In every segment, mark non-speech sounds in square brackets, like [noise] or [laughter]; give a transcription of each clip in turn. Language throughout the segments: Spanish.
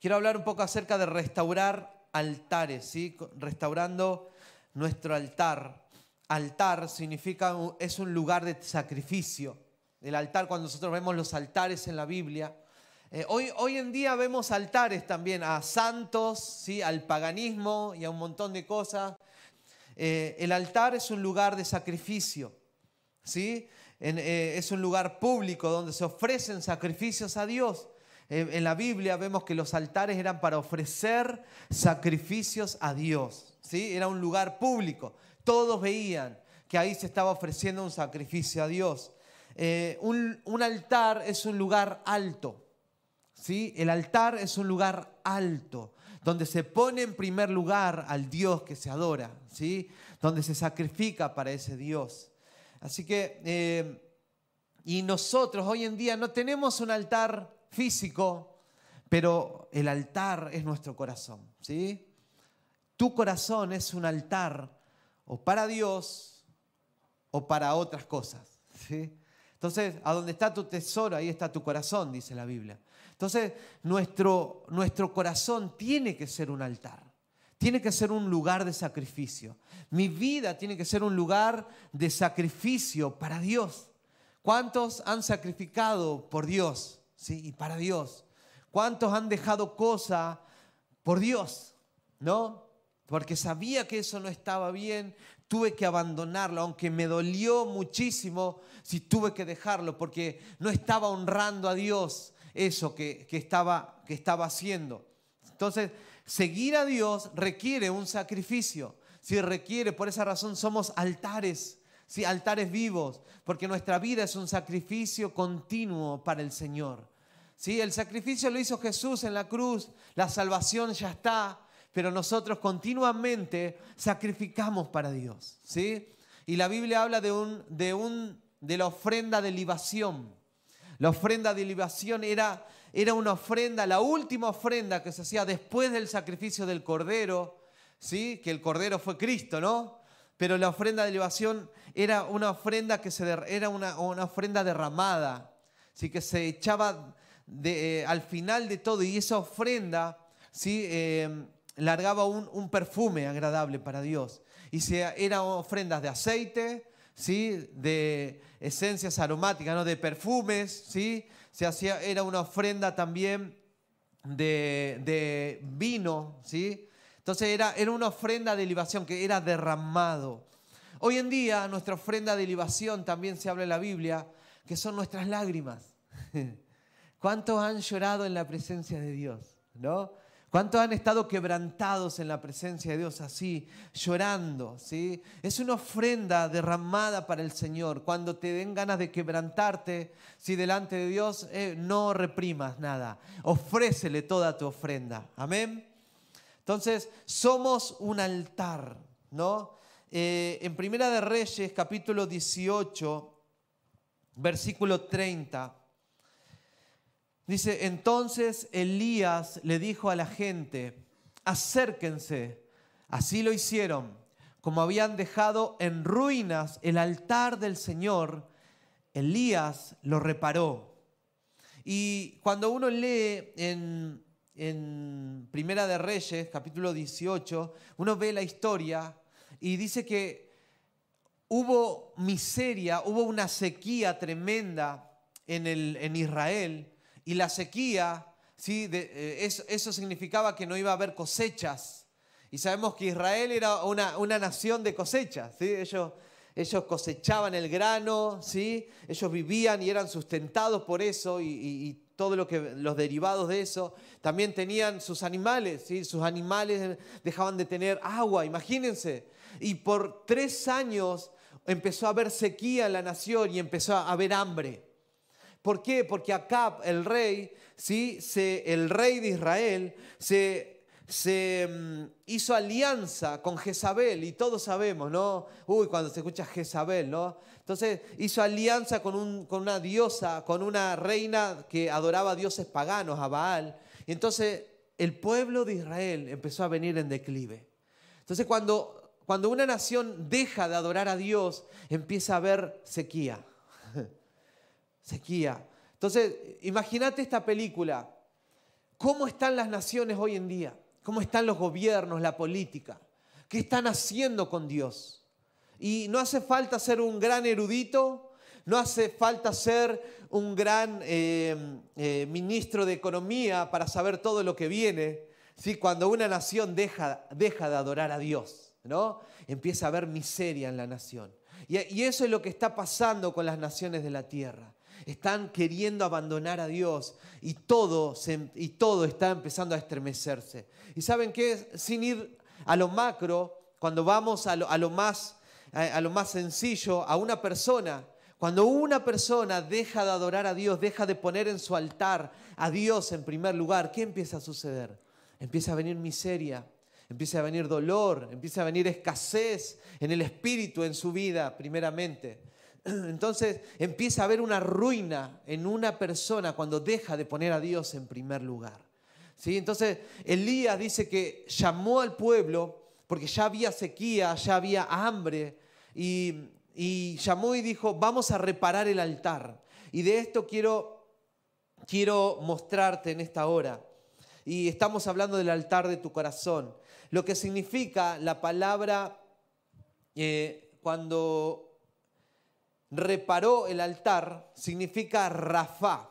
quiero hablar un poco acerca de restaurar altares, ¿sí? Restaurando nuestro altar. Altar significa, es un lugar de sacrificio. El altar, cuando nosotros vemos los altares en la Biblia, eh, hoy, hoy, en día vemos altares también a santos, ¿sí? al paganismo y a un montón de cosas. Eh, el altar es un lugar de sacrificio, ¿sí? Eh, es un lugar público donde se ofrecen sacrificios a Dios. En la Biblia vemos que los altares eran para ofrecer sacrificios a Dios, ¿sí? Era un lugar público. Todos veían que ahí se estaba ofreciendo un sacrificio a Dios. un, un altar es un lugar alto. ¿sí? El altar es un lugar alto, donde se pone en primer lugar al Dios que se adora, ¿sí? donde se sacrifica para ese Dios. Así que, eh, y nosotros hoy en día no tenemos un altar físico, pero el altar es nuestro corazón. ¿sí? Tu corazón es un altar o para Dios o para otras cosas. ¿sí? Entonces, a donde está tu tesoro, ahí está tu corazón, dice la Biblia. Entonces, nuestro, nuestro corazón tiene que ser un altar, tiene que ser un lugar de sacrificio. Mi vida tiene que ser un lugar de sacrificio para Dios. ¿Cuántos han sacrificado por Dios? ¿Sí? Y para Dios. ¿Cuántos han dejado cosa por Dios? ¿No? Porque sabía que eso no estaba bien, tuve que abandonarlo, aunque me dolió muchísimo, si tuve que dejarlo, porque no estaba honrando a Dios, eso que, estaba, que estaba haciendo. Entonces, seguir a Dios requiere un sacrificio. Si requiere, por esa razón somos altares, ¿sí? altares vivos, porque nuestra vida es un sacrificio continuo para el Señor. ¿Sí? El sacrificio lo hizo Jesús en la cruz, la salvación ya está, pero nosotros continuamente sacrificamos para Dios. ¿sí? Y la Biblia habla de, un, de, un, de la ofrenda de libación. La ofrenda de libación era, era una ofrenda, la última ofrenda que se hacía después del sacrificio del cordero, ¿sí? que el cordero fue Cristo, ¿no? Pero la ofrenda de libación era una ofrenda que se era una, una ofrenda derramada, ¿sí? que se echaba de, eh, al final de todo y esa ofrenda ¿sí? Eh, largaba un, un, perfume agradable para Dios. Y se, eran ofrendas de aceite, ¿sí? de esencias aromáticas, ¿no? de perfumes, ¿sí? se hacía, era una ofrenda también de, vino, ¿sí? Entonces era, era una ofrenda de libación que era derramado. Hoy en día nuestra ofrenda de libación también se habla en la Biblia, que son nuestras lágrimas. [laughs] ¿Cuántos han llorado en la presencia de Dios? ¿No? ¿Cuántos han estado quebrantados en la presencia de Dios así, llorando? ¿sí? Es una ofrenda derramada para el Señor. Cuando te den ganas de quebrantarte, si delante de Dios, eh, no reprimas nada. Ofrécele toda tu ofrenda. Amén. Entonces, somos un altar, ¿no? Eh, en Primera de Reyes, capítulo 18, versículo 30. Dice, entonces Elías le dijo a la gente, acérquense. Así lo hicieron. Como habían dejado en ruinas el altar del Señor, Elías lo reparó. Y cuando uno lee en, en Primera de Reyes, capítulo 18, uno ve la historia y dice que hubo miseria, hubo una sequía tremenda en, el, en Israel y la sequía, ¿sí? Eh, eso, significaba que no iba a haber cosechas. Y sabemos que Israel era una, una nación de cosechas. ¿sí? Ellos, ellos cosechaban el grano, ¿sí? ellos vivían y eran sustentados por eso y, y, todo lo que los derivados de eso. También tenían sus animales, ¿sí? sus animales dejaban de tener agua, imagínense. Y por tres años empezó a haber sequía en la nación y empezó a haber hambre. ¿Por qué? Porque Acab, el rey, ¿sí? Se, el rey de Israel, se, se mm, hizo alianza con Jezabel y todos sabemos, ¿no? Uy, cuando se escucha Jezabel, ¿no? Entonces hizo alianza con, un, con una diosa, con una reina que adoraba a dioses paganos, a Baal. Y entonces el pueblo de Israel empezó a venir en declive. Entonces cuando, cuando una nación deja de adorar a Dios, empieza a haber sequía [laughs] sequía. Entonces, imagínate esta película. ¿Cómo están las naciones hoy en día? ¿Cómo están los gobiernos, la política? ¿Qué están haciendo con Dios? Y no hace falta ser un gran erudito, no hace falta ser un gran eh, eh, ministro de economía para saber todo lo que viene. ¿sí? Cuando una nación deja, deja de adorar a Dios, ¿no? empieza a haber miseria en la nación. Y, y eso es lo que está pasando con las naciones de la tierra están queriendo abandonar a Dios y todo, y todo está empezando a estremecerse. ¿Y saben qué? Sin ir a lo macro, cuando vamos a lo, más, a lo más sencillo, a una persona, cuando una persona deja de adorar a Dios, deja de poner en su altar a Dios en primer lugar, ¿qué empieza a suceder? Empieza a venir miseria, empieza a venir dolor, empieza a venir escasez en el espíritu, en su vida, primeramente. [clears throat] Entonces empieza a haber una ruina en una persona cuando deja de poner a Dios en primer lugar. ¿Sí? Entonces Elías dice que llamó al pueblo porque ya había sequía, ya había hambre y, llamó y dijo, vamos a reparar el altar. Y de esto quiero, quiero mostrarte en esta hora. Y estamos hablando del altar de tu corazón. Lo que significa la palabra eh, cuando reparó el altar significa Rafa.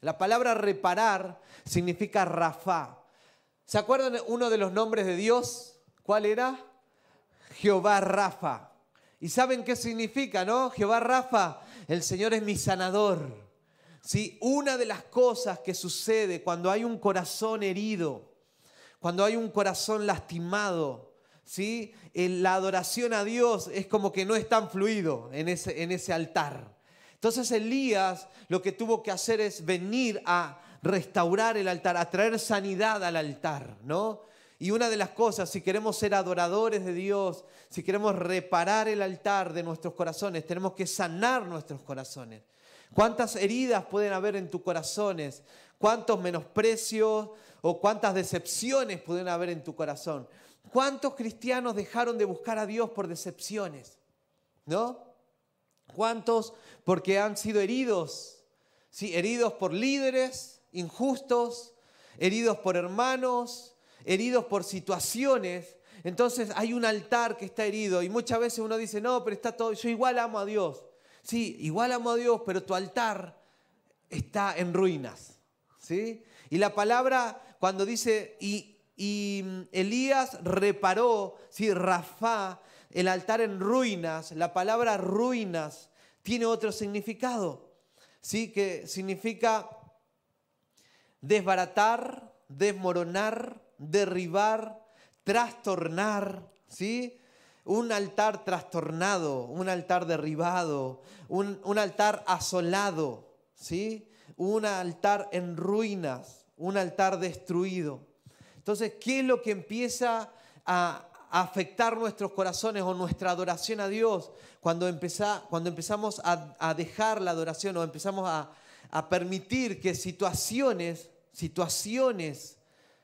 La palabra reparar significa Rafa. ¿Se acuerdan uno de los nombres de Dios? ¿Cuál era? Jehová Rafa. ¿Y saben qué significa, no? Jehová Rafa, el Señor es mi sanador. ¿Sí? Una de las cosas que sucede cuando hay un corazón herido, cuando hay un corazón lastimado, ¿sí? la adoración a Dios es como que no es tan fluido en ese, en ese altar. Entonces Elías lo que tuvo que hacer es venir a restaurar el altar, a traer sanidad al altar, ¿no? Y una de las cosas, si queremos ser adoradores de Dios, si queremos reparar el altar de nuestros corazones, tenemos que sanar nuestros corazones. ¿Cuántas heridas pueden haber en tus corazones? ¿Cuántos menosprecios o cuántas decepciones pueden haber en tu corazón? ¿Cuántos cristianos dejaron de buscar a Dios por decepciones? ¿No? ¿Cuántos porque han sido heridos? ¿Sí? Heridos por líderes injustos, heridos por hermanos, heridos por situaciones. Entonces hay un altar que está herido y muchas veces uno dice, no, pero está todo, yo igual amo a Dios. Sí, igual amo a Dios, pero tu altar está en ruinas. ¿sí? Y la palabra cuando dice, y y mm, Elías reparó, sí, Rafa, el altar en ruinas. La palabra ruinas tiene otro significado, sí, que significa desbaratar, desmoronar, derribar, trastornar, ¿sí? Un altar trastornado, un altar derribado, un, un altar asolado, ¿sí? Un altar en ruinas, un altar destruido. Entonces, ¿qué es lo que empieza a afectar nuestros corazones o nuestra adoración a Dios cuando, empezamos a, dejar la adoración o empezamos a, permitir que situaciones, situaciones,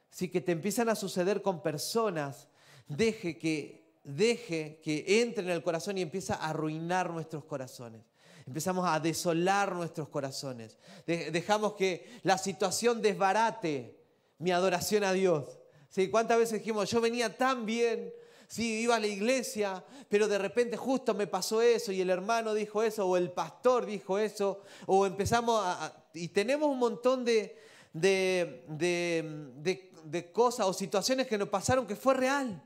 sí, que te empiezan a suceder con personas, deje que, deje que entre en el corazón y empieza a arruinar nuestros corazones. Empezamos a desolar nuestros corazones. dejamos que la situación desbarate mi adoración a Dios. ¿Sí? ¿Cuántas veces dijimos, yo venía tan bien, sí, iba a la iglesia, pero de repente justo me pasó eso y el hermano dijo eso o el pastor dijo eso, o empezamos a... y tenemos un montón de, de, de, de cosas o situaciones que nos pasaron que fue real,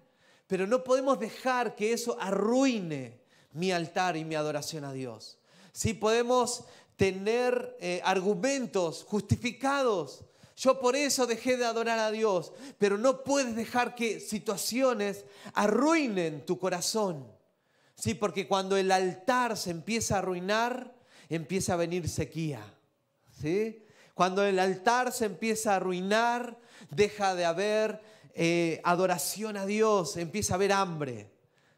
pero no podemos dejar que eso arruine mi altar y mi adoración a Dios. Sí podemos tener eh, argumentos justificados yo por eso dejé de adorar a Dios, pero no puedes dejar que situaciones arruinen tu corazón. Sí, porque cuando el altar se empieza a arruinar, empieza a venir sequía. ¿Sí? Cuando el altar se empieza a arruinar, deja de haber eh, adoración a Dios, empieza a haber hambre,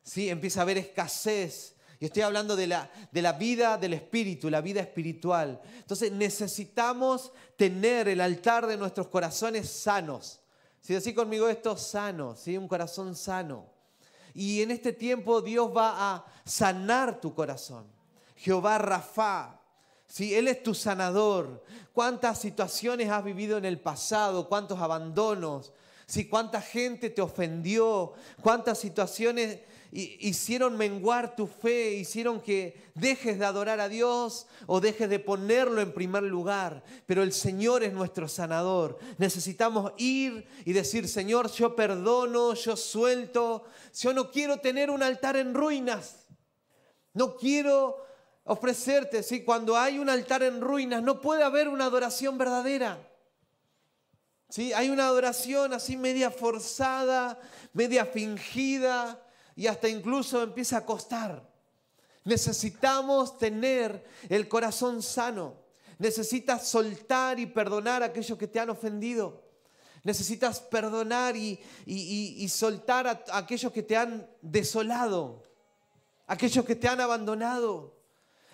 ¿sí? empieza a haber escasez, y estoy hablando de la, de la vida del espíritu, la vida espiritual. Entonces necesitamos tener el altar de nuestros corazones sanos. Si decís conmigo esto, sano, ¿sí? un corazón sano. Y en este tiempo Dios va a sanar tu corazón. Jehová Rafa, ¿sí? Él es tu sanador. ¿Cuántas situaciones has vivido en el pasado? ¿Cuántos abandonos? ¿Sí? ¿Cuánta gente te ofendió? ¿Cuántas situaciones hicieron menguar tu fe, hicieron que dejes de adorar a Dios o dejes de ponerlo en primer lugar. Pero el Señor es nuestro sanador. Necesitamos ir y decir, Señor, yo perdono, yo suelto, yo no quiero tener un altar en ruinas. No quiero ofrecerte, ¿sí? cuando hay un altar en ruinas no puede haber una adoración verdadera. ¿Sí? Hay una adoración así media forzada, media fingida, y hasta incluso empieza a costar. Necesitamos tener el corazón sano. Necesitas soltar y perdonar a aquellos que te han ofendido. Necesitas perdonar y, y, soltar a, aquellos que te han desolado, aquellos que te han abandonado,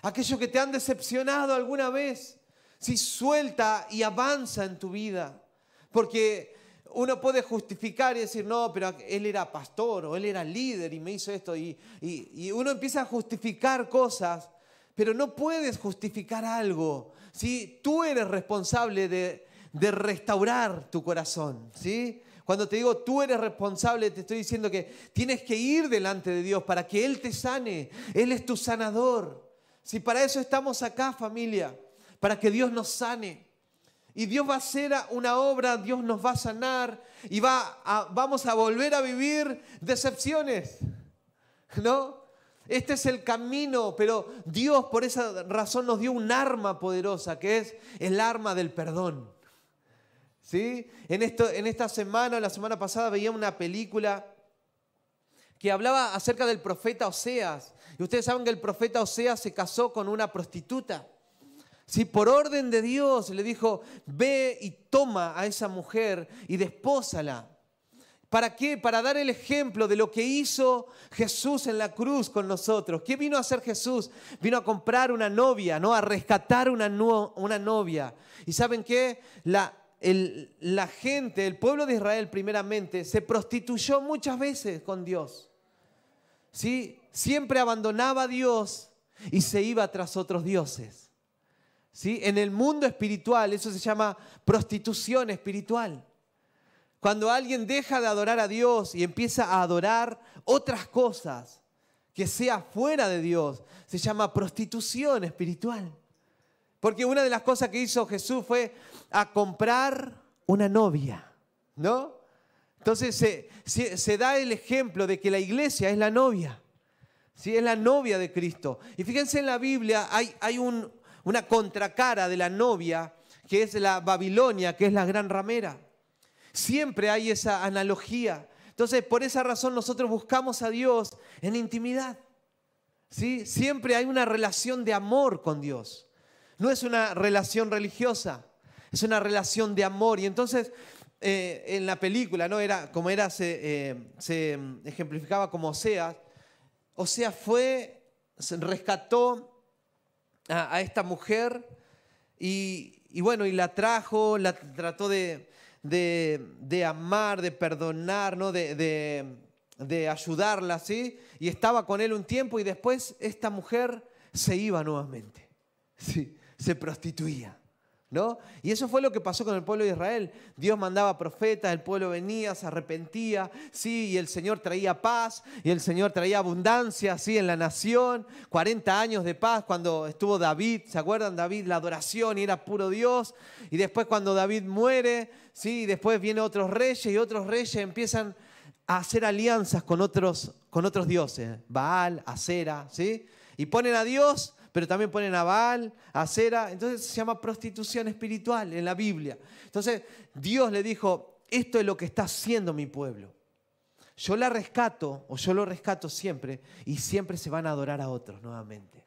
aquellos que te han decepcionado alguna vez. Si suelta y avanza en tu vida, porque uno puede justificar y decir, no, pero él era pastor o él era líder y me hizo esto. Y, uno empieza a justificar cosas, pero no puedes justificar algo. si Tú eres responsable de, restaurar tu corazón. ¿sí? Cuando te digo tú eres responsable, te estoy diciendo que tienes que ir delante de Dios para que Él te sane. Él es tu sanador. Si para eso estamos acá, familia, para que Dios nos sane. Y Dios va a hacer una obra, Dios nos va a sanar y va vamos a volver a vivir decepciones. ¿No? Este es el camino, pero Dios por esa razón nos dio un arma poderosa, que es el arma del perdón. ¿Sí? En, esto, en esta semana, la semana pasada, veía una película que hablaba acerca del profeta Oseas. Y ustedes saben que el profeta Oseas se casó con una prostituta. Si por orden de Dios le dijo, ve y toma a esa mujer y despósala. ¿Para qué? Para dar el ejemplo de lo que hizo Jesús en la cruz con nosotros. ¿Qué vino a hacer Jesús? Vino a comprar una novia, ¿no? A rescatar una, una novia. ¿Y saben qué? La, la gente, el pueblo de Israel primeramente, se prostituyó muchas veces con Dios. ¿Sí? Siempre abandonaba a Dios y se iba tras otros dioses. En el mundo espiritual eso se llama prostitución espiritual. Cuando alguien deja de adorar a Dios y empieza a adorar otras cosas que sea fuera de Dios, se llama prostitución espiritual. Porque una de las cosas que hizo Jesús fue a comprar una novia, ¿no? Entonces se, da el ejemplo de que la iglesia es la novia, ¿sí? es la novia de Cristo. Y fíjense en la Biblia, hay, hay un, una contracara de la novia, que es la Babilonia, que es la gran ramera. Siempre hay esa analogía. Entonces, por esa razón nosotros buscamos a Dios en intimidad. ¿sí? Siempre hay una relación de amor con Dios. No es una relación religiosa, es una relación de amor. Y entonces, eh, en la película, ¿no? Era, como era, se, eh, ejemplificaba como Oseas. Oseas fue, rescató a, esta mujer y, bueno, y la trajo, la trató de, amar, de perdonar, ¿no? de, de, ayudarla, ¿sí? Y estaba con él un tiempo y después esta mujer se iba nuevamente, [laughs] ¿sí? Se prostituía. Y eso fue lo que pasó con el pueblo de Israel. Dios mandaba profetas, el pueblo venía, se arrepentía, sí, y el Señor traía paz, y el Señor traía abundancia, sí, en la nación. 40 años de paz cuando estuvo David, ¿se acuerdan? David, la adoración, y era puro Dios. Y después cuando David muere, sí, y después vienen otros reyes, y otros reyes empiezan a hacer alianzas con otros, con otros dioses, Baal, Acera, ¿sí? Y ponen a Dios pero también ponen a Baal, a Cera. Entonces se llama prostitución espiritual en la Biblia. Entonces Dios le dijo, esto es lo que está haciendo mi pueblo. Yo la rescato, o yo lo rescato siempre, y siempre se van a adorar a otros nuevamente.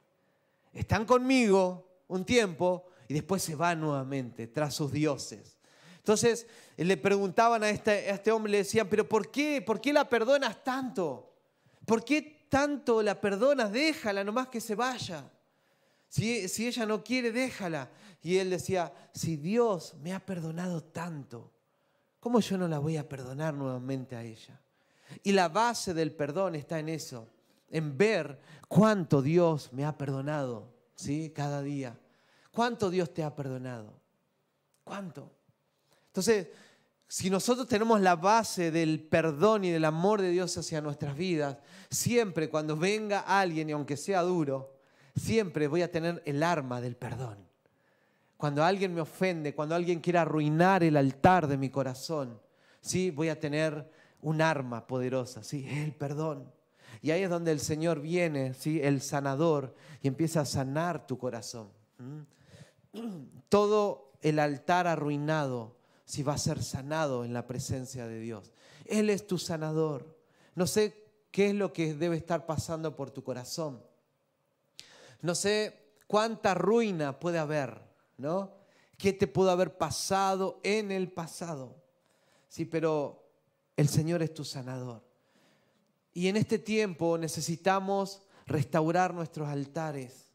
Están conmigo un tiempo y después se van nuevamente tras sus dioses. Entonces le preguntaban a este, a este hombre, le decían, pero ¿por qué? ¿Por qué la perdonas tanto? ¿Por qué tanto la perdonas? Déjala nomás que se vaya. Si, ella no quiere, déjala. Y él decía, si Dios me ha perdonado tanto, ¿cómo yo no la voy a perdonar nuevamente a ella? Y la base del perdón está en eso, en ver cuánto Dios me ha perdonado, ¿sí? Cada día. ¿Cuánto Dios te ha perdonado? ¿Cuánto? Entonces, si nosotros tenemos la base del perdón y del amor de Dios hacia nuestras vidas, siempre cuando venga alguien, y aunque sea duro, siempre voy a tener el arma del perdón. Cuando alguien me ofende, cuando alguien quiera arruinar el altar de mi corazón, sí, voy a tener un arma poderosa, sí, el perdón. Y ahí es donde el Señor viene, ¿sí? el sanador, y empieza a sanar tu corazón. [clears throat] Todo el altar arruinado, si va a ser sanado en la presencia de Dios. Él es tu sanador. No sé qué es lo que debe estar pasando por tu corazón. No sé cuánta ruina puede haber, ¿no? ¿Qué te pudo haber pasado en el pasado? Sí, pero el Señor es tu sanador. Y en este tiempo necesitamos restaurar nuestros altares,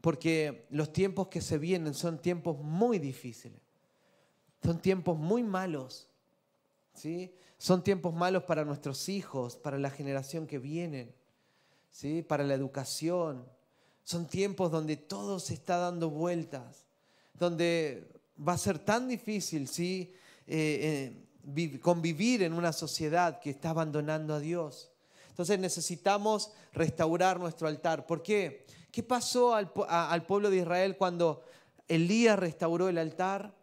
porque los tiempos que se vienen son tiempos muy difíciles, son tiempos muy malos, ¿sí? Son tiempos malos para nuestros hijos, para la generación que viene, ¿sí? Para la educación. Son tiempos donde todo se está dando vueltas, donde va a ser tan difícil, ¿sí? Eh, eh, convivir en una sociedad que está abandonando a Dios. Entonces necesitamos restaurar nuestro altar. ¿Por qué? ¿Qué pasó al, pueblo de Israel cuando Elías restauró el altar?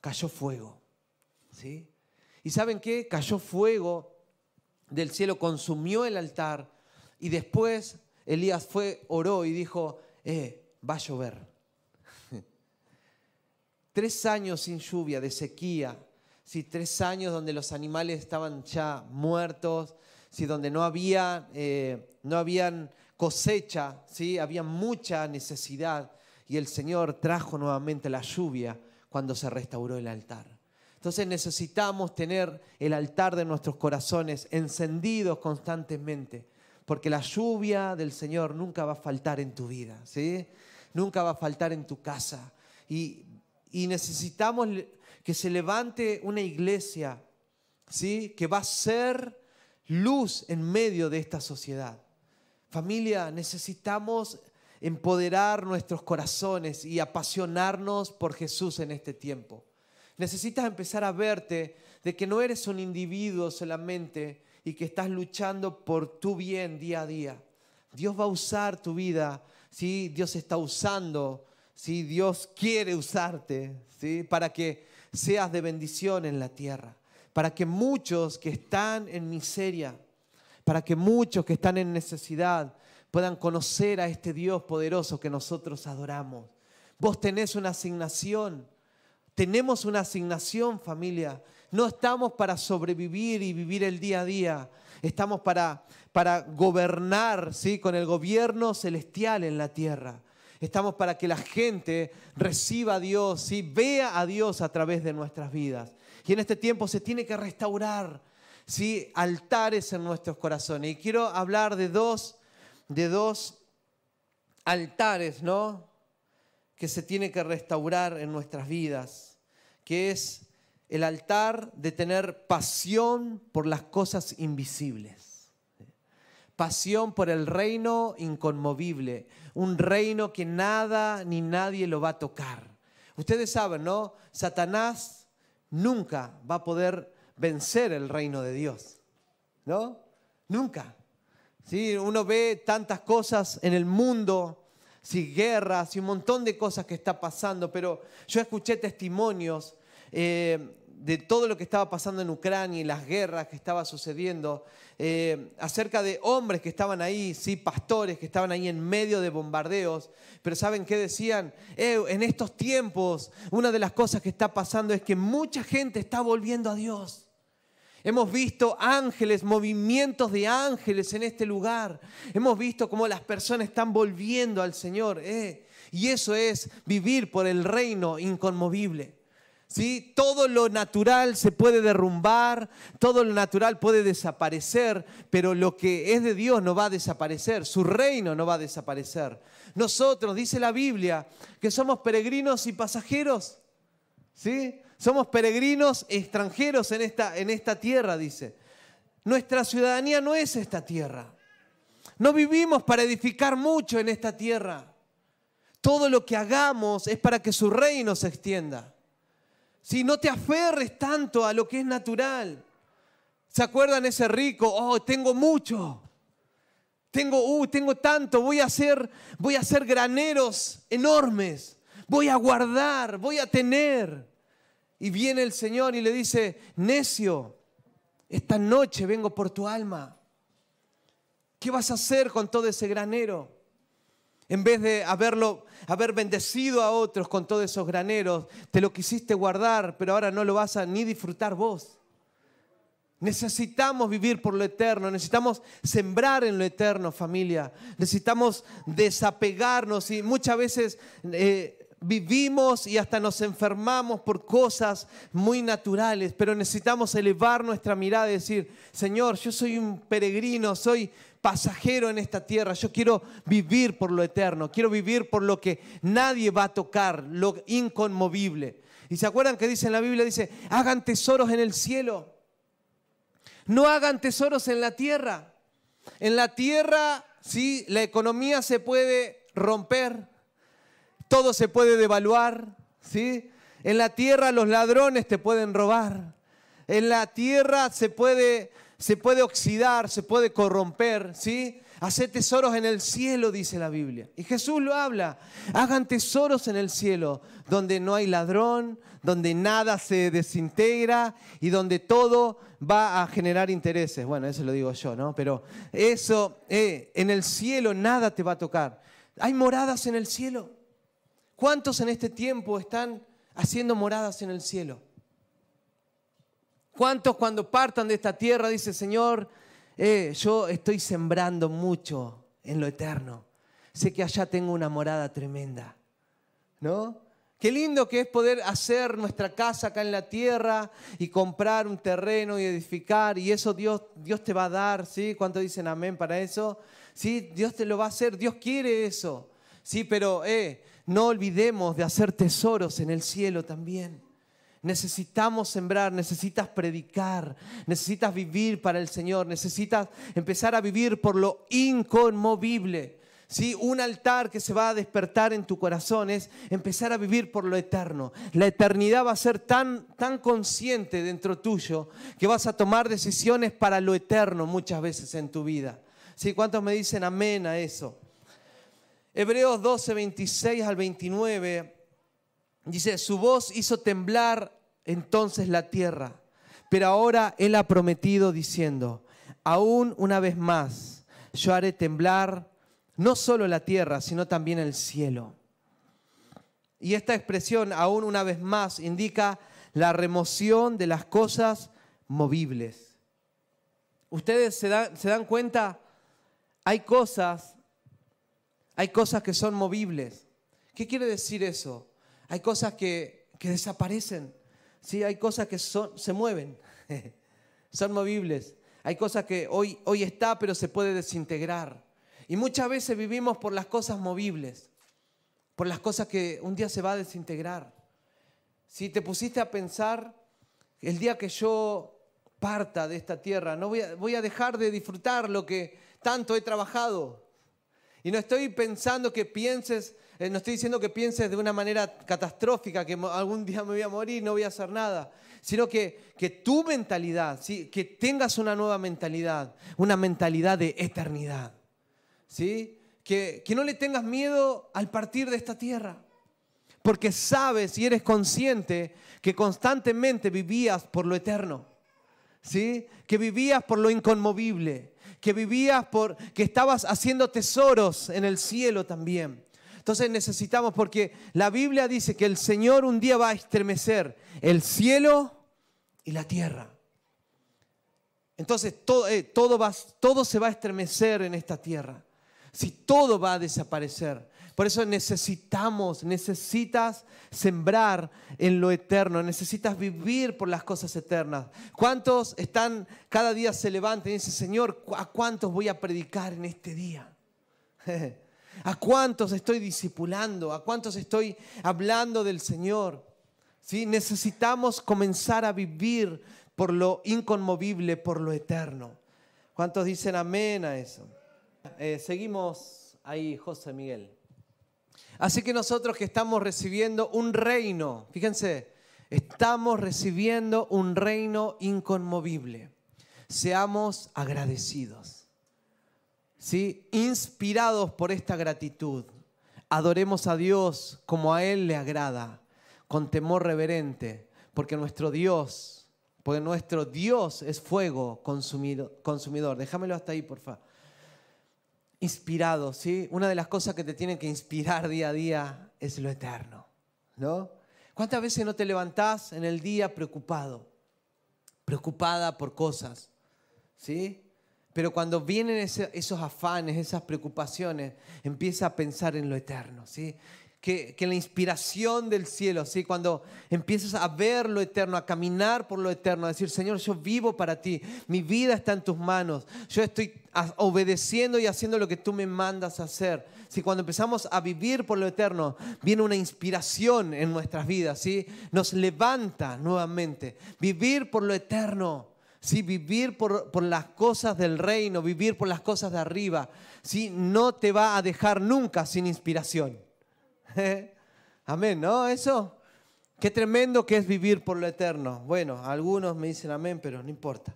Cayó fuego. ¿sí? ¿Y saben qué? Cayó fuego del cielo, consumió el altar y después Elías fue, oró y dijo, eh, va a llover. [laughs] tres años sin lluvia, de sequía, sí, tres años donde los animales estaban ya muertos, ¿sí? donde no, había, eh, no habían cosecha, ¿sí? había mucha necesidad y el Señor trajo nuevamente la lluvia cuando se restauró el altar. Entonces necesitamos tener el altar de nuestros corazones encendidos constantemente, porque la lluvia del Señor nunca va a faltar en tu vida, ¿sí? nunca va a faltar en tu casa. Y, y necesitamos que se levante una iglesia ¿sí? que va a ser luz en medio de esta sociedad. Familia, necesitamos empoderar nuestros corazones y apasionarnos por Jesús en este tiempo. Necesitas empezar a verte de que no eres un individuo solamente y que estás luchando por tu bien día a día. Dios va a usar tu vida, ¿sí? Dios está usando, ¿sí? Dios quiere usarte ¿sí? para que seas de bendición en la tierra para que muchos que están en miseria, para que muchos que están en necesidad puedan conocer a este Dios poderoso que nosotros adoramos. Vos tenés una asignación, tenemos una asignación familia. No estamos para sobrevivir y vivir el día a día, estamos para, para gobernar ¿sí? con el gobierno celestial en la tierra. Estamos para que la gente reciba a Dios, ¿sí? vea a Dios a través de nuestras vidas. Y en este tiempo se tiene que restaurar ¿sí? altares en nuestros corazones. Y quiero hablar de dos, de dos altares, ¿no? Que se tiene que restaurar en nuestras vidas, que es el altar de tener pasión por las cosas invisibles. Pasión por el reino inconmovible, un reino que nada ni nadie lo va a tocar. Ustedes saben, ¿no? Satanás nunca va a poder vencer el reino de Dios. ¿No? Nunca. ¿Sí? Uno ve tantas cosas en el mundo, ¿sí? guerras y un montón de cosas que está pasando, pero yo escuché testimonios eh, de todo lo que estaba pasando en Ucrania y las guerras que estaba sucediendo, eh, acerca de hombres que estaban ahí, sí, pastores que estaban ahí en medio de bombardeos, pero ¿saben qué decían? Eh, en estos tiempos, una de las cosas que está pasando es que mucha gente está volviendo a Dios. Hemos visto ángeles, movimientos de ángeles en este lugar. Hemos visto cómo las personas están volviendo al Señor. Eh, y eso es vivir por el reino inconmovible. ¿Sí? Todo lo natural se puede derrumbar, todo lo natural puede desaparecer, pero lo que es de Dios no va a desaparecer, su reino no va a desaparecer. Nosotros, dice la Biblia, que somos peregrinos y pasajeros, ¿sí? Somos peregrinos extranjeros en esta, en esta tierra, dice. Nuestra ciudadanía no es esta tierra. No vivimos para edificar mucho en esta tierra. Todo lo que hagamos es para que su reino se extienda. Si no te aferres tanto a lo que es natural. ¿Se acuerdan ese rico? Oh, tengo mucho. Tengo, uh, tengo tanto, voy a hacer, voy a hacer graneros enormes. Voy a guardar, voy a tener. Y viene el Señor y le dice, necio, esta noche vengo por tu alma. ¿Qué vas a hacer con todo ese granero? En vez de haberlo, haber bendecido a otros con todos esos graneros, te lo quisiste guardar, pero ahora no lo vas a ni disfrutar vos. Necesitamos vivir por lo eterno, necesitamos sembrar en lo eterno, familia. Necesitamos desapegarnos y muchas veces eh, vivimos y hasta nos enfermamos por cosas muy naturales, pero necesitamos elevar nuestra mirada y decir, Señor, yo soy un peregrino, soy pasajero en esta tierra, yo quiero vivir por lo eterno, quiero vivir por lo que nadie va a tocar, lo inconmovible. Y se acuerdan que dice en la Biblia, dice, hagan tesoros en el cielo, no hagan tesoros en la tierra. En la tierra, sí, la economía se puede romper, todo se puede devaluar, ¿sí? En la tierra los ladrones te pueden robar. En la tierra se puede, se puede oxidar, se puede corromper, ¿sí? Hacer tesoros en el cielo, dice la Biblia. Y Jesús lo habla. Hagan tesoros en el cielo, donde no hay ladrón, donde nada se desintegra y donde todo va a generar intereses. Bueno, eso lo digo yo, ¿no? Pero eso, eh, en el cielo nada te va a tocar. Hay moradas en el cielo. ¿Cuántos en este tiempo están haciendo moradas en el cielo? ¿Cuántos cuando partan de esta tierra dicen, Señor, eh, yo estoy sembrando mucho en lo eterno? Sé que allá tengo una morada tremenda, ¿no? Qué lindo que es poder hacer nuestra casa acá en la tierra y comprar un terreno y edificar y eso Dios, Dios te va a dar, ¿sí? ¿Cuántos dicen amén para eso? Sí, Dios te lo va a hacer, Dios quiere eso. Sí, pero eh, no olvidemos de hacer tesoros en el cielo también. Necesitamos sembrar, necesitas predicar, necesitas vivir para el Señor, necesitas empezar a vivir por lo inconmovible. ¿Sí? Un altar que se va a despertar en tu corazón es empezar a vivir por lo eterno. La eternidad va a ser tan, tan consciente dentro tuyo que vas a tomar decisiones para lo eterno muchas veces en tu vida. ¿Sí? ¿Cuántos me dicen amén a eso? Hebreos 12, 26 al 29 dice, su voz hizo temblar entonces la tierra, pero ahora Él ha prometido diciendo, aún una vez más yo haré temblar no solo la tierra, sino también el cielo. Y esta expresión, aún una vez más, indica la remoción de las cosas movibles. Ustedes se dan, se dan cuenta, hay cosas hay cosas que son movibles. ¿Qué quiere decir eso? Hay cosas que, desaparecen. Sí, hay cosas que son, se mueven. [laughs] son movibles. Hay cosas que hoy, hoy está, pero se puede desintegrar. Y muchas veces vivimos por las cosas movibles, por las cosas que un día se va a desintegrar. Si te pusiste a pensar, el día que yo parta de esta tierra, no voy a, voy a dejar de disfrutar lo que tanto he trabajado. Y no estoy pensando que pienses, no estoy diciendo que pienses de una manera catastrófica, que algún día me voy a morir, no voy a hacer nada, sino que, que tu mentalidad, ¿sí? que tengas una nueva mentalidad, una mentalidad de eternidad. ¿sí? Que, que no le tengas miedo al partir de esta tierra, porque sabes y eres consciente que constantemente vivías por lo eterno, ¿sí? que vivías por lo inconmovible, que vivías por, que estabas haciendo tesoros en el cielo también. Entonces necesitamos, porque la Biblia dice que el Señor un día va a estremecer el cielo y la tierra. Entonces todo, eh, todo, va, todo se va a estremecer en esta tierra. Si todo va a desaparecer. Por eso necesitamos, necesitas sembrar en lo eterno, necesitas vivir por las cosas eternas. ¿Cuántos están, cada día se levantan y dicen, Señor, ¿a cuántos voy a predicar en este día? [laughs] ¿A cuántos estoy discipulando? ¿A cuántos estoy hablando del Señor? ¿Sí? Necesitamos comenzar a vivir por lo inconmovible, por lo eterno. ¿Cuántos dicen amén a eso? Eh, seguimos ahí, José Miguel. Así que nosotros que estamos recibiendo un reino, fíjense, estamos recibiendo un reino inconmovible. Seamos agradecidos. ¿Sí? Inspirados por esta gratitud, adoremos a Dios como a Él le agrada, con temor reverente, porque nuestro Dios, porque nuestro Dios es fuego consumidor. Déjamelo hasta ahí, por favor. Inspirado, ¿sí? Una de las cosas que te tienen que inspirar día a día es lo eterno, ¿no? ¿Cuántas veces no te levantás en el día preocupado? Preocupada por cosas, ¿sí? Pero cuando vienen esos afanes, esas preocupaciones, empieza a pensar en lo eterno, ¿sí? Que, que, la inspiración del cielo, ¿sí? cuando empiezas a ver lo eterno, a caminar por lo eterno, a decir, Señor, yo vivo para ti, mi vida está en tus manos, yo estoy obedeciendo y haciendo lo que tú me mandas a hacer. ¿sí? Cuando empezamos a vivir por lo eterno, viene una inspiración en nuestras vidas, ¿sí? nos levanta nuevamente. Vivir por lo eterno si vivir por, las cosas del reino, vivir por las cosas de arriba, si no te va a dejar nunca sin inspiración. [laughs] amén, ¿no? Eso. Qué tremendo que es vivir por lo eterno. Bueno, algunos me dicen amén, pero no importa.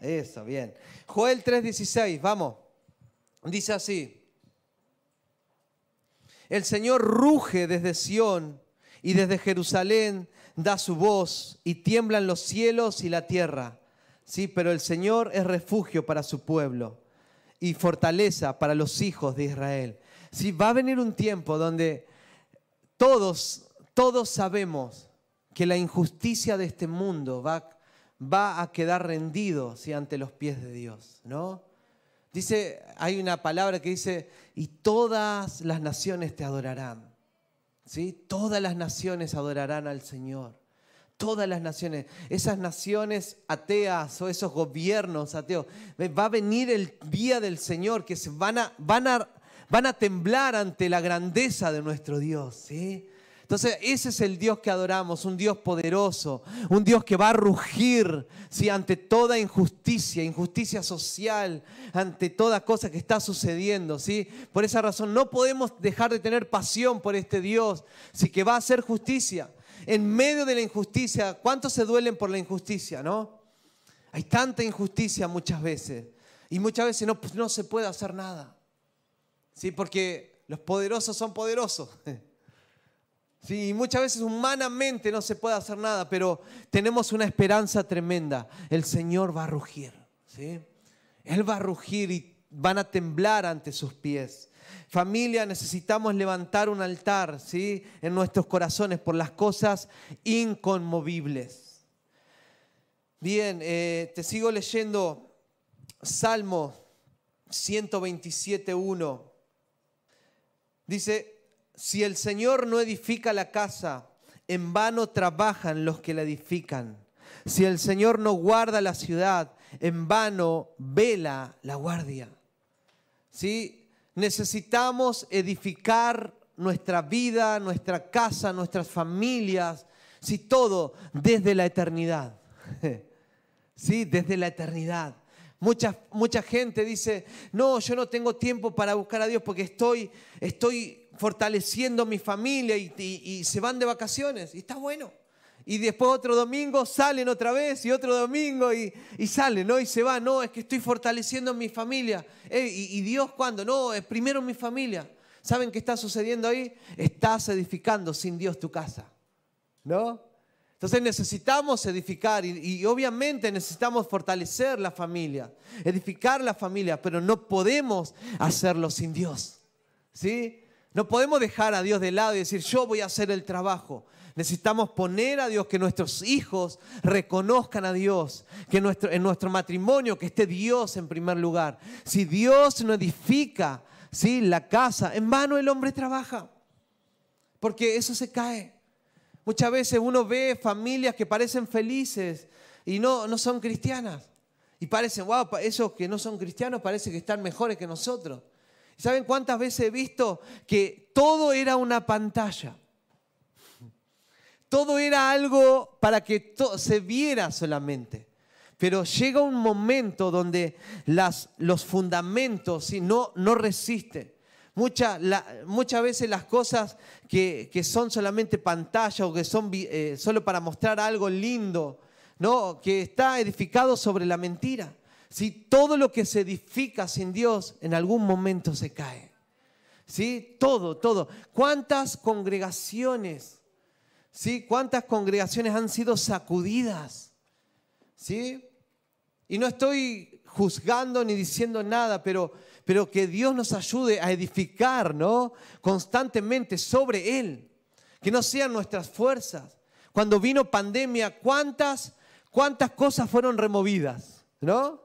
Eso, bien. Joel 3:16, vamos. Dice así. El Señor ruge desde Sión y desde Jerusalén da su voz y tiemblan los cielos y la tierra. Sí, pero el Señor es refugio para su pueblo y fortaleza para los hijos de Israel. Sí, va a venir un tiempo donde todos, todos sabemos que la injusticia de este mundo va, va a quedar rendido ante los pies de Dios, ¿no? Dice, hay una palabra que dice, y todas las naciones te adorarán. ¿Sí? Todas las naciones adorarán al Señor todas las naciones, esas naciones ateas o esos gobiernos ateos. Va a venir el día del Señor que se van a, van a, van a temblar ante la grandeza de nuestro Dios. ¿sí? Entonces, ese es el Dios que adoramos, un Dios poderoso, un Dios que va a rugir ¿sí? ante toda injusticia, injusticia social, ante toda cosa que está sucediendo. ¿sí? Por esa razón no podemos dejar de tener pasión por este Dios, ¿sí? que va a hacer justicia en medio de la injusticia, ¿cuántos se duelen por la injusticia, no? Hay tanta injusticia muchas veces y muchas veces no, pues, no se puede hacer nada. ¿Sí? Porque los poderosos son poderosos. [laughs] Sí, y muchas veces humanamente no se puede hacer nada, pero tenemos una esperanza tremenda. El Señor va a rugir. ¿sí? Él va a rugir y van a temblar ante sus pies. Familia, necesitamos levantar un altar ¿sí? en nuestros corazones por las cosas inconmovibles. Bien, eh, te sigo leyendo Salmo 127.1. Dice, si el Señor no edifica la casa, en vano trabajan los que la edifican. Si el Señor no guarda la ciudad, en vano vela la guardia. ¿Sí? Necesitamos edificar nuestra vida, nuestra casa, nuestras familias, sí, todo desde la eternidad. [laughs] Sí, desde la eternidad. Mucha, mucha gente dice, no, yo no tengo tiempo para buscar a Dios porque estoy, estoy fortaleciendo mi familia y, y se van de vacaciones. Y está bueno y después otro domingo salen otra vez y otro domingo y, salen, ¿no? Y se van, no, es que estoy fortaleciendo mi familia. y, Dios cuándo? No, es primero mi familia. ¿Saben qué está sucediendo ahí? Estás edificando sin Dios tu casa, ¿no? Entonces necesitamos edificar y, y, obviamente necesitamos fortalecer la familia, edificar la familia, pero no podemos hacerlo sin Dios. ¿Sí? No podemos dejar a Dios de lado y decir, yo voy a hacer el trabajo. Necesitamos poner a Dios, que nuestros hijos reconozcan a Dios, que nuestro, en nuestro matrimonio que esté Dios en primer lugar. Si Dios no edifica ¿sí? la casa, en vano el hombre trabaja, porque eso se cae. Muchas veces uno ve familias que parecen felices y no, no son cristianas. Y parecen, wow, esos que no son cristianos parece que están mejores que nosotros. ¿Saben cuántas veces he visto que todo era una pantalla? Todo era algo para que se viera solamente. Pero llega un momento donde los fundamentos no, no resisten. muchas veces las cosas que, son solamente pantalla o que son eh, solo para mostrar algo lindo, ¿no? que está edificado sobre la mentira. Si todo lo que se edifica sin Dios en algún momento se cae. ¿Sí? Todo, todo. ¿Cuántas congregaciones, ¿sí? ¿Cuántas congregaciones han sido sacudidas? ¿Sí? Y no estoy juzgando ni diciendo nada, pero, pero que Dios nos ayude a edificar, ¿no? Constantemente sobre Él. Que no sean nuestras fuerzas. Cuando vino pandemia, ¿cuántas, cuántas cosas fueron removidas? ¿No?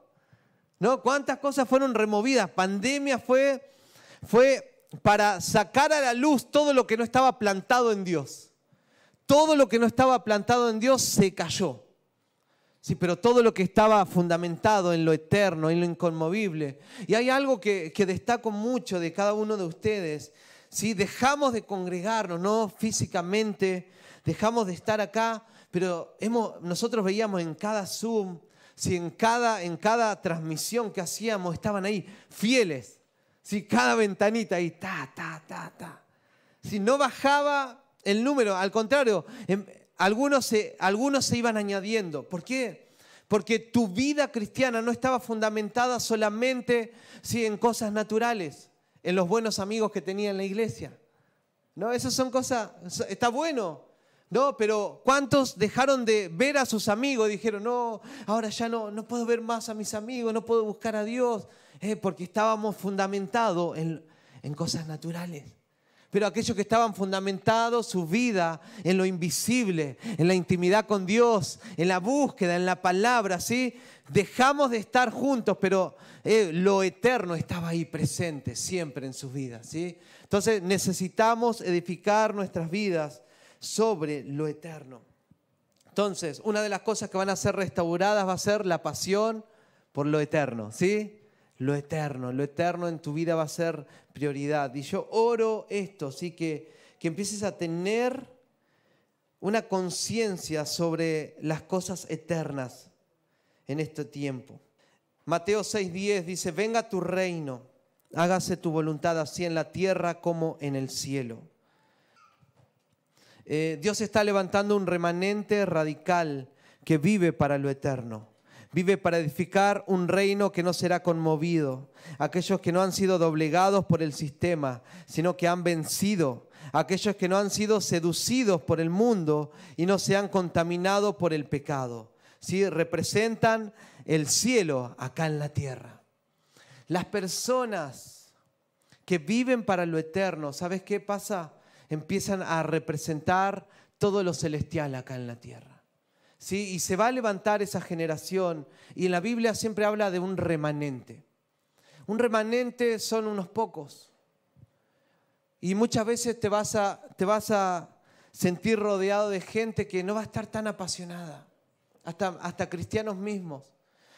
¿No? ¿Cuántas cosas fueron removidas? Pandemia fue, fue para sacar a la luz todo lo que no estaba plantado en Dios. Todo lo que no estaba plantado en Dios se cayó. Sí, pero todo lo que estaba fundamentado en lo eterno, en lo inconmovible. Y hay algo que, destaco mucho de cada uno de ustedes. ¿sí? Dejamos de congregarnos, no físicamente, dejamos de estar acá, pero hemos, nosotros veíamos en cada Zoom, si en cada, en cada transmisión que hacíamos estaban ahí fieles. Si cada ventanita ahí, ta, ta, ta, ta. Si no bajaba el número, al contrario, em, algunos se, algunos se iban añadiendo. ¿Por qué? Porque tu vida cristiana no estaba fundamentada solamente sí, en cosas naturales, en los buenos amigos que tenía en la iglesia. No, esas son cosas, está bueno, ¿no? Pero ¿cuántos dejaron de ver a sus amigos? Dijeron, no, ahora ya no, no puedo ver más a mis amigos, no puedo buscar a Dios, eh, porque estábamos fundamentados en, en cosas naturales pero aquellos que estaban fundamentados su vida en lo invisible, en la intimidad con Dios, en la búsqueda, en la palabra, ¿sí? Dejamos de estar juntos, pero eh, lo eterno estaba ahí presente siempre en sus vidas, ¿sí? Entonces necesitamos edificar nuestras vidas sobre lo eterno. Entonces, una de las cosas que van a ser restauradas va a ser la pasión por lo eterno, ¿sí? Lo eterno. Lo eterno en tu vida va a ser prioridad. Y yo oro esto, ¿sí? que, que empieces a tener una conciencia sobre las cosas eternas en este tiempo. Mateo 6:10 dice, venga tu reino, hágase tu voluntad así en la tierra como en el cielo. Eh, Dios está levantando un remanente radical que vive para lo eterno. Vive para edificar un reino que no será conmovido. Aquellos que no han sido doblegados por el sistema, sino que han vencido. Aquellos que no han sido seducidos por el mundo y no se han contaminado por el pecado. ¿Sí? Representan el cielo acá en la tierra. Las personas que viven para lo eterno, ¿sabes qué pasa? Empiezan a representar todo lo celestial acá en la tierra. Y se va a levantar esa generación. Y en la Biblia siempre habla de un remanente. Un remanente son unos pocos. Y muchas veces te vas a, te vas a sentir rodeado de gente que no va a estar tan apasionada, hasta, hasta cristianos mismos.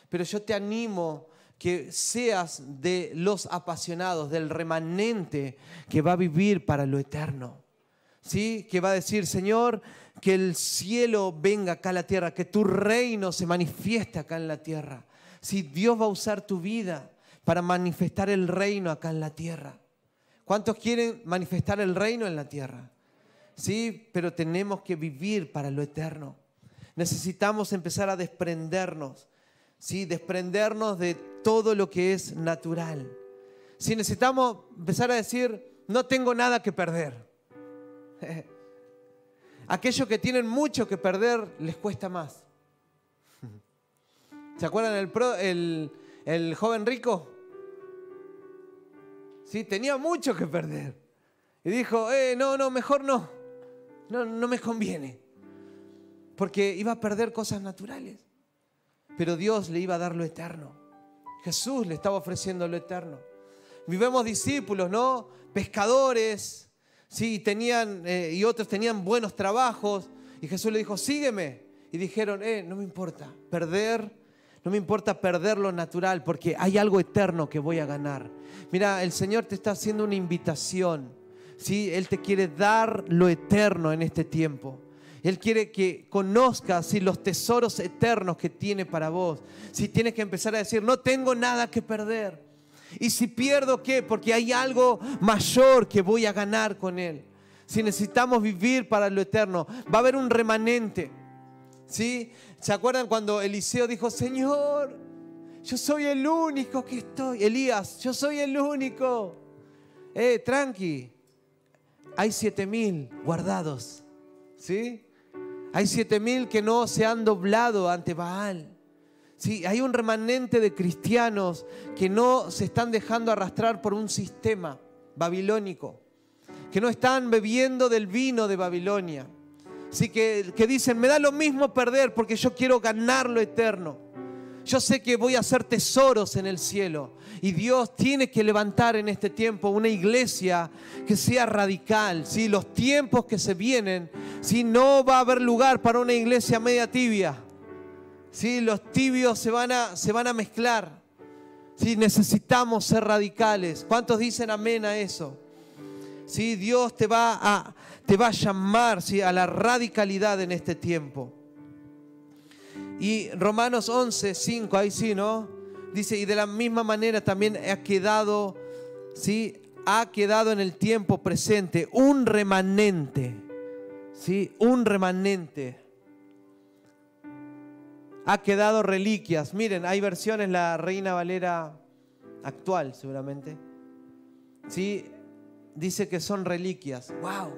Pero yo te animo que seas de los apasionados, del remanente que va a vivir para lo eterno. ¿Sí? Que va a decir, Señor, que el cielo venga acá a la tierra, que tu reino se manifieste acá en la tierra. Si Dios va a usar tu vida para manifestar el reino acá en la tierra. ¿Cuántos quieren manifestar el reino en la tierra? Sí, pero tenemos que vivir para lo eterno. Necesitamos empezar a desprendernos, sí, desprendernos de todo lo que es natural. Si necesitamos empezar a decir, no tengo nada que perder. [laughs] aquellos que tienen mucho que perder les cuesta más. [laughs] ¿Se acuerdan el, el, joven rico? Sí, tenía mucho que perder. Y dijo, eh, no, no, mejor no. No, no me conviene. Porque iba a perder cosas naturales. Pero Dios le iba a dar lo eterno. Jesús le estaba ofreciendo lo eterno. Vivemos discípulos, ¿no? Pescadores, Sí, tenían, eh, y otros tenían buenos trabajos. Y Jesús le dijo, sígueme. Y dijeron, eh, no me importa perder, no me importa perder lo natural, porque hay algo eterno que voy a ganar. Mira, el Señor te está haciendo una invitación. ¿sí? Él te quiere dar lo eterno en este tiempo. Él quiere que conozcas los tesoros eternos que tiene para vos. Si tienes que empezar a decir, no tengo nada que perder. ¿Y si pierdo qué? Porque hay algo mayor que voy a ganar con Él. Si necesitamos vivir para lo eterno, va a haber un remanente. ¿Sí? ¿Se acuerdan cuando Eliseo dijo, Señor, yo soy el único que estoy? Elías, yo soy el único. Eh, tranqui, hay siete mil guardados. ¿Sí? Hay siete mil que no se han doblado ante Baal. Sí, hay un remanente de cristianos que no se están dejando arrastrar por un sistema babilónico, que no están bebiendo del vino de Babilonia. Sí, que, que dicen, me da lo mismo perder porque yo quiero ganar lo eterno. Yo sé que voy a hacer tesoros en el cielo. Y Dios tiene que levantar en este tiempo una iglesia que sea radical. ¿sí? Los tiempos que se vienen, si no va a haber lugar para una iglesia media tibia. ¿Sí? Los tibios se van a, se van a mezclar. ¿sí? Necesitamos ser radicales. ¿Cuántos dicen amén a eso? ¿Sí? Dios te va a, te va a llamar ¿sí? a la radicalidad en este tiempo. Y Romanos 11, 5, ahí sí, ¿no? Dice, y de la misma manera también ha quedado, ¿sí? Ha quedado en el tiempo presente un remanente, ¿sí? Un remanente. Ha quedado reliquias. Miren, hay versiones, la Reina Valera actual seguramente. ¿Sí? Dice que son reliquias. ¡Wow!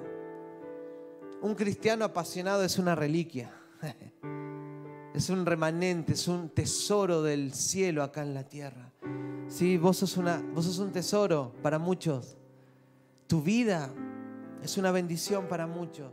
Un cristiano apasionado es una reliquia. [laughs] es un remanente, es un tesoro del cielo acá en la tierra. Sí, vos sos, una, vos sos un tesoro para muchos. Tu vida es una bendición para muchos.